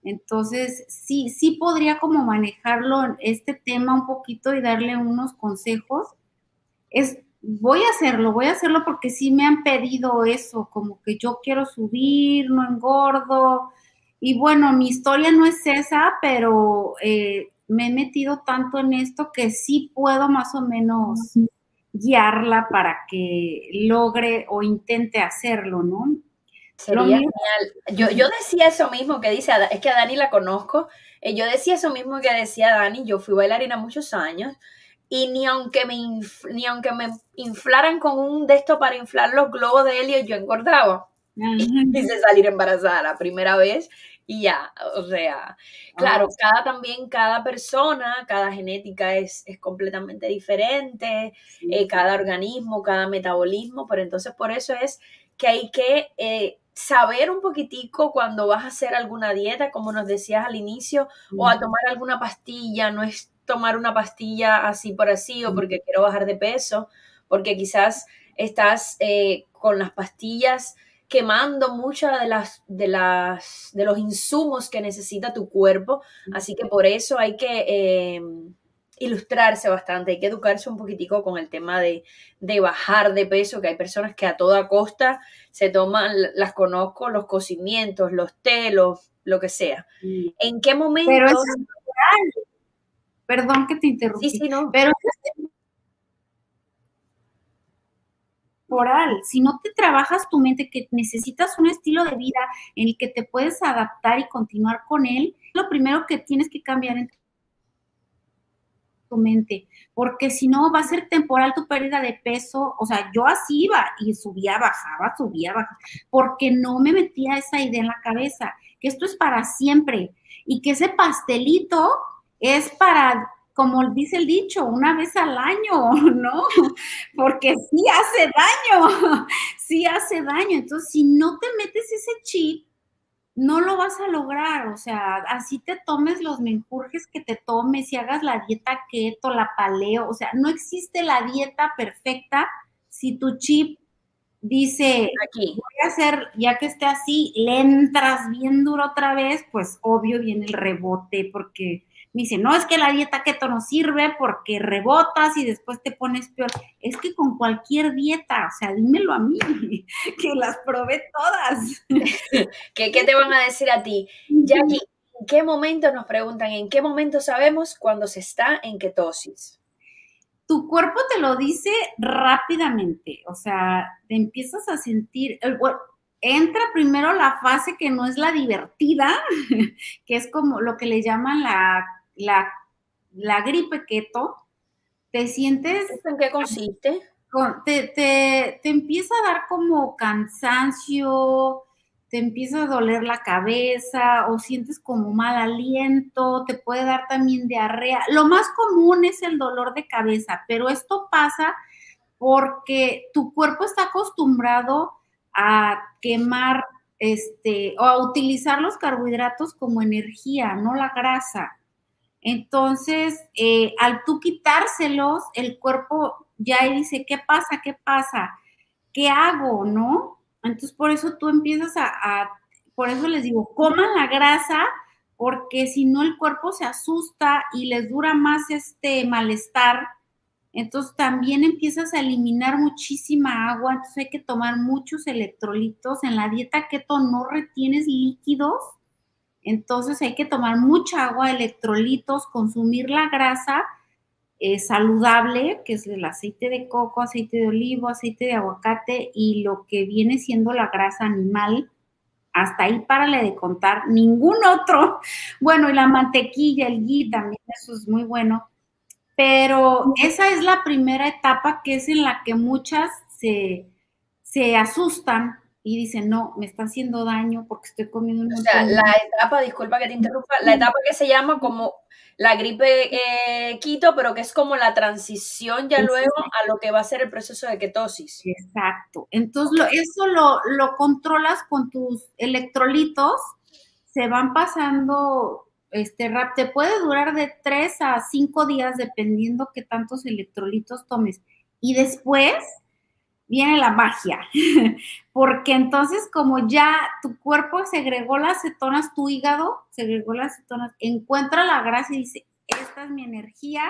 Entonces, sí, sí podría como manejarlo en este tema un poquito y darle unos consejos. Es, voy a hacerlo, voy a hacerlo porque sí me han pedido eso, como que yo quiero subir, no engordo. Y bueno, mi historia no es esa, pero eh, me he metido tanto en esto que sí puedo más o menos guiarla para que logre o intente hacerlo, ¿no? Sería genial. Yo, yo decía eso mismo que dice, es que a Dani la conozco, eh, yo decía eso mismo que decía Dani, yo fui bailarina muchos años y ni aunque me, ni aunque me inflaran con un de esto para inflar los globos de helio, yo engordaba. Quise salir embarazada la primera vez y ya, o sea, claro, cada también, cada persona, cada genética es, es completamente diferente, eh, cada organismo, cada metabolismo, pero entonces por eso es que hay que eh, saber un poquitico cuando vas a hacer alguna dieta, como nos decías al inicio, o a tomar alguna pastilla, no es tomar una pastilla así por así o porque quiero bajar de peso, porque quizás estás eh, con las pastillas quemando muchas de las, de las de los insumos que necesita tu cuerpo. Así que por eso hay que eh, ilustrarse bastante, hay que educarse un poquitico con el tema de, bajar de peso, que hay personas que a toda costa se toman, las conozco, los cocimientos, los telos, lo que sea. ¿En qué momento? Pero es Perdón que te interrumpí. Sí, sí, no. Pero si no te trabajas tu mente, que necesitas un estilo de vida en el que te puedes adaptar y continuar con él, lo primero que tienes que cambiar en tu mente, porque si no va a ser temporal tu pérdida de peso, o sea, yo así iba y subía, bajaba, subía, bajaba, porque no me metía esa idea en la cabeza, que esto es para siempre y que ese pastelito es para como dice el dicho, una vez al año, ¿no? Porque sí hace daño, sí hace daño. Entonces, si no te metes ese chip, no lo vas a lograr. O sea, así te tomes los menjurjes que te tomes y hagas la dieta keto, la paleo. O sea, no existe la dieta perfecta si tu chip dice, Aquí. voy a hacer, ya que esté así, le entras bien duro otra vez, pues obvio viene el rebote porque me dice, no, es que la dieta keto no sirve porque rebotas y después te pones peor. Es que con cualquier dieta, o sea, dímelo a mí, que las probé todas. ¿Qué, ¿Qué, te van a decir a ti? Jackie, ¿en qué momento nos preguntan, en qué momento sabemos cuando se está en ketosis? Tu cuerpo te lo dice rápidamente, o sea, te empiezas a sentir, entra primero la fase que no es la divertida, que es como lo que le llaman la la, la gripe keto, te sientes... ¿En qué consiste? te, te, empieza a dar como cansancio, te empieza a doler la cabeza o sientes como mal aliento, te puede dar también diarrea. Lo más común es el dolor de cabeza, pero esto pasa porque tu cuerpo está acostumbrado a quemar este o a utilizar los carbohidratos como energía, no la grasa. Entonces, eh, al tú quitárselos, el cuerpo ya dice, ¿qué pasa? ¿Qué pasa? ¿Qué hago? ¿No? Entonces, por eso tú empiezas a, por eso les digo, coman la grasa, porque si no el cuerpo se asusta y les dura más este malestar. Entonces también empiezas a eliminar muchísima agua, entonces hay que tomar muchos electrolitos. En la dieta keto no retienes líquidos, entonces hay que tomar mucha agua, electrolitos, consumir la grasa eh, saludable, que es el aceite de coco, aceite de olivo, aceite de aguacate y lo que viene siendo la grasa animal. Hasta ahí párale de contar, ningún otro. Bueno, y la mantequilla, el ghee también, eso es muy bueno. Pero esa es la primera etapa que es en la que muchas se, se asustan y dicen, no, me está haciendo daño porque estoy comiendo un O sea, la etapa, disculpa que te interrumpa, la etapa que se llama como la gripe eh, quito, pero que es como la transición ya luego a lo que va a ser el proceso de ketosis. Exacto. Entonces, eso lo, lo controlas con tus electrolitos, se van pasando, este rap, te puede durar de 3 a 5 días dependiendo qué tantos electrolitos tomes. Y después viene la magia, porque entonces como ya tu cuerpo segregó las cetonas, tu hígado segregó las cetonas, encuentra la grasa y dice, esta es mi energía,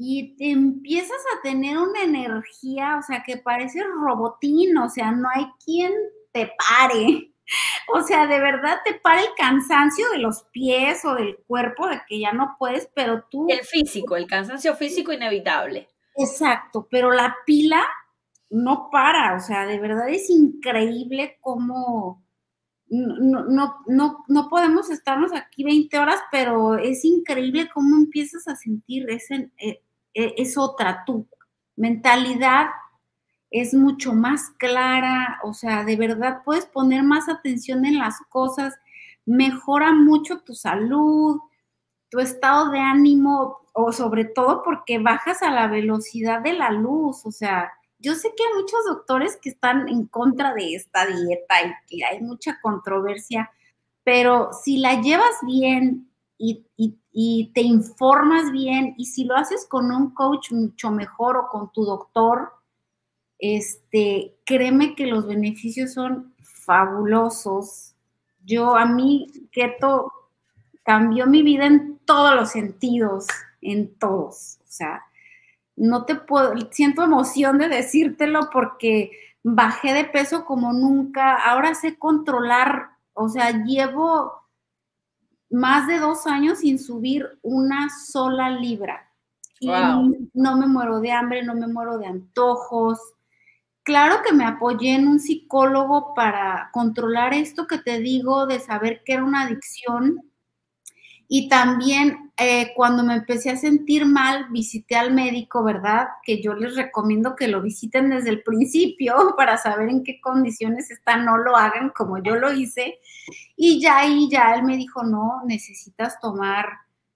y te empiezas a tener una energía, o sea, que parece robotín, o sea, no hay quien te pare. O sea, de verdad te para el cansancio de los pies o del cuerpo, de que ya no puedes, pero tú... El físico, el cansancio físico inevitable. Exacto, pero la pila no para, o sea, de verdad es increíble cómo no, no, no, no podemos estarnos aquí 20 horas, pero es increíble cómo empiezas a sentir, es, eh, eh, es otra, tu mentalidad es mucho más clara, o sea, de verdad puedes poner más atención en las cosas, mejora mucho tu salud, tu estado de ánimo, o sobre todo porque bajas a la velocidad de la luz, o sea, yo sé que hay muchos doctores que están en contra de esta dieta y que hay mucha controversia, pero si la llevas bien y, te informas bien y si lo haces con un coach mucho mejor o con tu doctor, este, créeme que los beneficios son fabulosos. Yo a mí keto cambió mi vida en todos los sentidos, en todos. O sea, no te puedo, siento emoción de decírtelo porque bajé de peso como nunca, ahora sé controlar, o sea, llevo más de dos años sin subir una sola libra. Y no me muero de hambre, no me muero de antojos. Claro que me apoyé en un psicólogo para controlar esto que te digo de saber que era una adicción y también eh, cuando me empecé a sentir mal, visité al médico, ¿verdad? Que yo les recomiendo que lo visiten desde el principio para saber en qué condiciones están, no lo hagan como yo lo hice. Y ya ahí ya él me dijo, no, necesitas tomar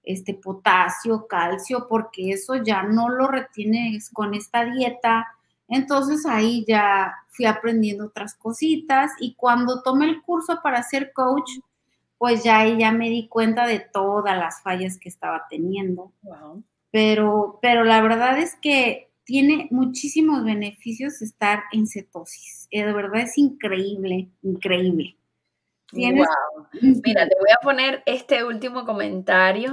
este potasio, calcio, porque eso ya no lo retienes con esta dieta. Entonces ahí ya fui aprendiendo otras cositas y cuando tomé el curso para ser coach, pues ya ya me di cuenta de todas las fallas que estaba teniendo. Pero, pero la verdad es que tiene muchísimos beneficios estar en cetosis. Eh, de verdad es increíble, increíble. Mira, te voy a poner este último comentario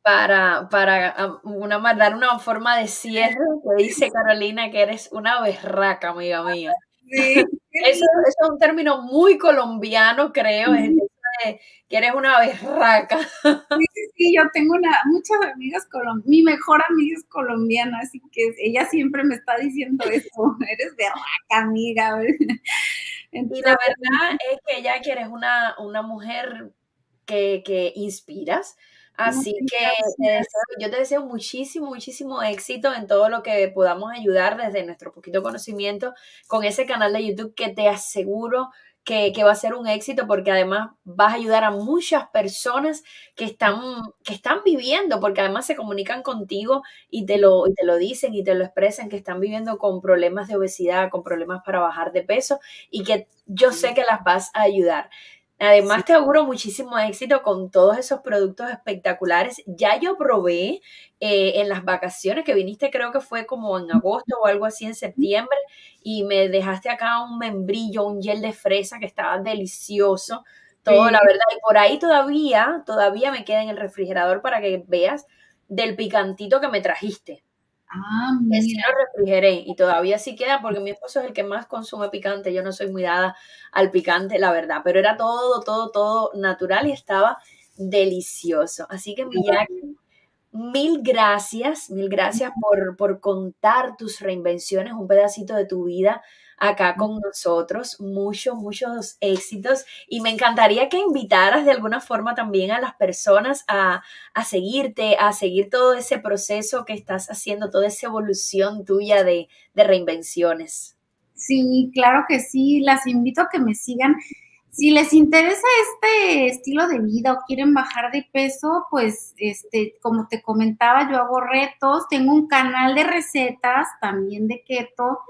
para, para una, dar una forma de cierre que dice Carolina que eres una berraca, amiga mía. Sí. Eso, es un término muy colombiano, creo, que eres una berraca. Sí, sí, sí, yo tengo una, muchas amigas colombianas, mi mejor amiga es colombiana, así que ella siempre me está diciendo eso, eres berraca, amiga. y la verdad es que ella que eres una, una mujer que, que inspiras, Así que yo te deseo muchísimo, muchísimo éxito en todo lo que podamos ayudar desde nuestro poquito conocimiento con ese canal de YouTube que te aseguro que, va a ser un éxito porque además vas a ayudar a muchas personas que están, que están viviendo, porque además se comunican contigo y te, lo, y te lo dicen y te lo expresan, que están viviendo con problemas de obesidad, con problemas para bajar de peso y que yo sé que las vas a ayudar. Además, te auguro muchísimo éxito con todos esos productos espectaculares. Ya yo probé eh, en las vacaciones que viniste, creo que fue como en agosto o algo así en septiembre, y me dejaste acá un membrillo, un gel de fresa que estaba delicioso. Todo, la verdad. Y por ahí todavía, todavía me queda en el refrigerador para que veas del picantito que me trajiste. Ah, mira. lo refrigeré y todavía sí queda porque mi esposo es el que más consume picante. Yo no soy muy dada al picante, la verdad, pero era todo, todo, todo natural y estaba delicioso. Así que, Miyaki, mil gracias, mil gracias por, por contar tus reinvenciones, un pedacito de tu vida acá con nosotros. Muchos, muchos éxitos. Y me encantaría que invitaras de alguna forma también a las personas a, seguirte, a seguir todo ese proceso que estás haciendo, toda esa evolución tuya de, de reinvenciones. Sí, claro que sí. Las invito a que me sigan. Si les interesa este estilo de vida o quieren bajar de peso, pues este, como te comentaba, yo hago retos, tengo un canal de recetas también de keto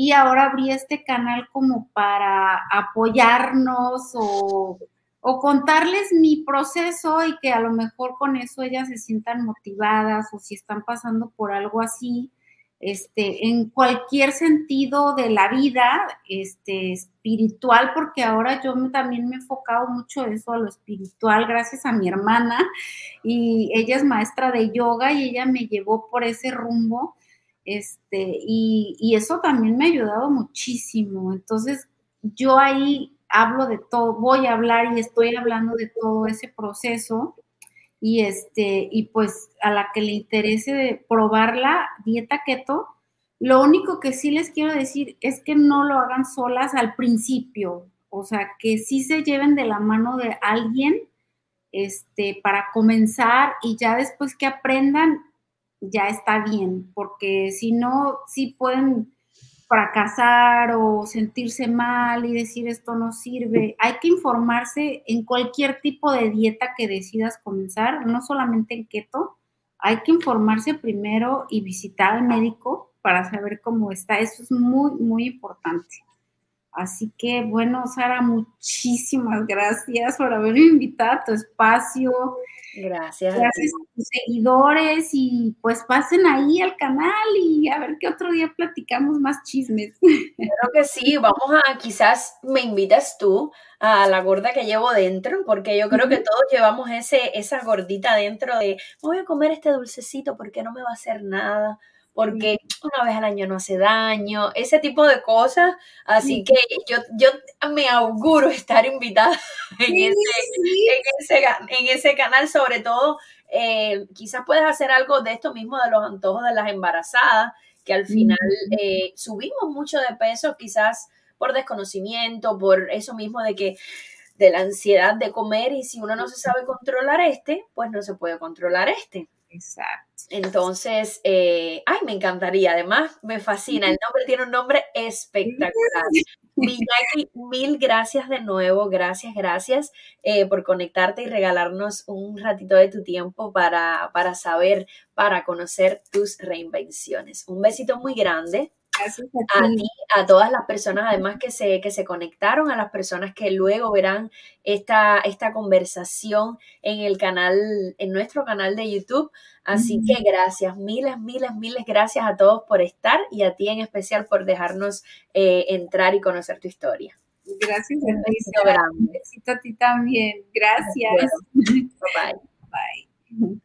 y ahora abrí este canal como para apoyarnos o, contarles mi proceso y que a lo mejor con eso ellas se sientan motivadas o si están pasando por algo así, este, en cualquier sentido de la vida, este, espiritual, porque ahora yo también me he enfocado mucho eso a lo espiritual gracias a mi hermana y ella es maestra de yoga y ella me llevó por ese rumbo este, y, eso también me ha ayudado muchísimo. Entonces, yo ahí hablo de todo, voy a hablar y estoy hablando de todo ese proceso. Y este, y pues a la que le interese probar la dieta keto, lo único que sí les quiero decir es que no lo hagan solas al principio. O sea, que sí se lleven de la mano de alguien este, para comenzar y ya después que aprendan, ya está bien, porque si no, sí pueden fracasar o sentirse mal y decir esto no sirve. Hay que informarse en cualquier tipo de dieta que decidas comenzar, no solamente en keto. Hay que informarse primero y visitar al médico para saber cómo está. Eso es muy, muy importante. Así que, bueno, Sara, muchísimas gracias por haberme invitado a tu espacio. Gracias. Gracias a, tus seguidores y pues pasen ahí al canal y a ver qué otro día platicamos más chismes. Creo que sí, vamos a, quizás me invitas tú a la gorda que llevo dentro, porque yo creo que todos llevamos ese, esa gordita dentro de, voy a comer este dulcecito porque no me va a hacer nada porque una vez al año no hace daño, ese tipo de cosas. Así que yo, yo me auguro estar invitada en, ese, en, ese, canal, sobre todo, eh, quizás puedes hacer algo de esto mismo de los antojos de las embarazadas, que al final eh, subimos mucho de peso, quizás por desconocimiento, por eso mismo de que de la ansiedad de comer y si uno no se sabe controlar este, pues no se puede controlar este. Exacto. Entonces, eh, ay, me encantaría. Además, me fascina. El nombre tiene un nombre espectacular. Miyaki, mil gracias de nuevo. Gracias, gracias eh, por conectarte y regalarnos un ratito de tu tiempo para, para saber, para conocer tus reinvenciones. Un besito muy grande. Gracias a, ti. a todas las personas además que se, que se conectaron, a las personas que luego verán esta, esta conversación en el canal, en nuestro canal de YouTube. Así que gracias, miles, miles, miles gracias a todos por estar y a ti en especial por dejarnos eh, entrar y conocer tu historia. Gracias grande. Un besito a ti también. Gracias. Bye. Bye.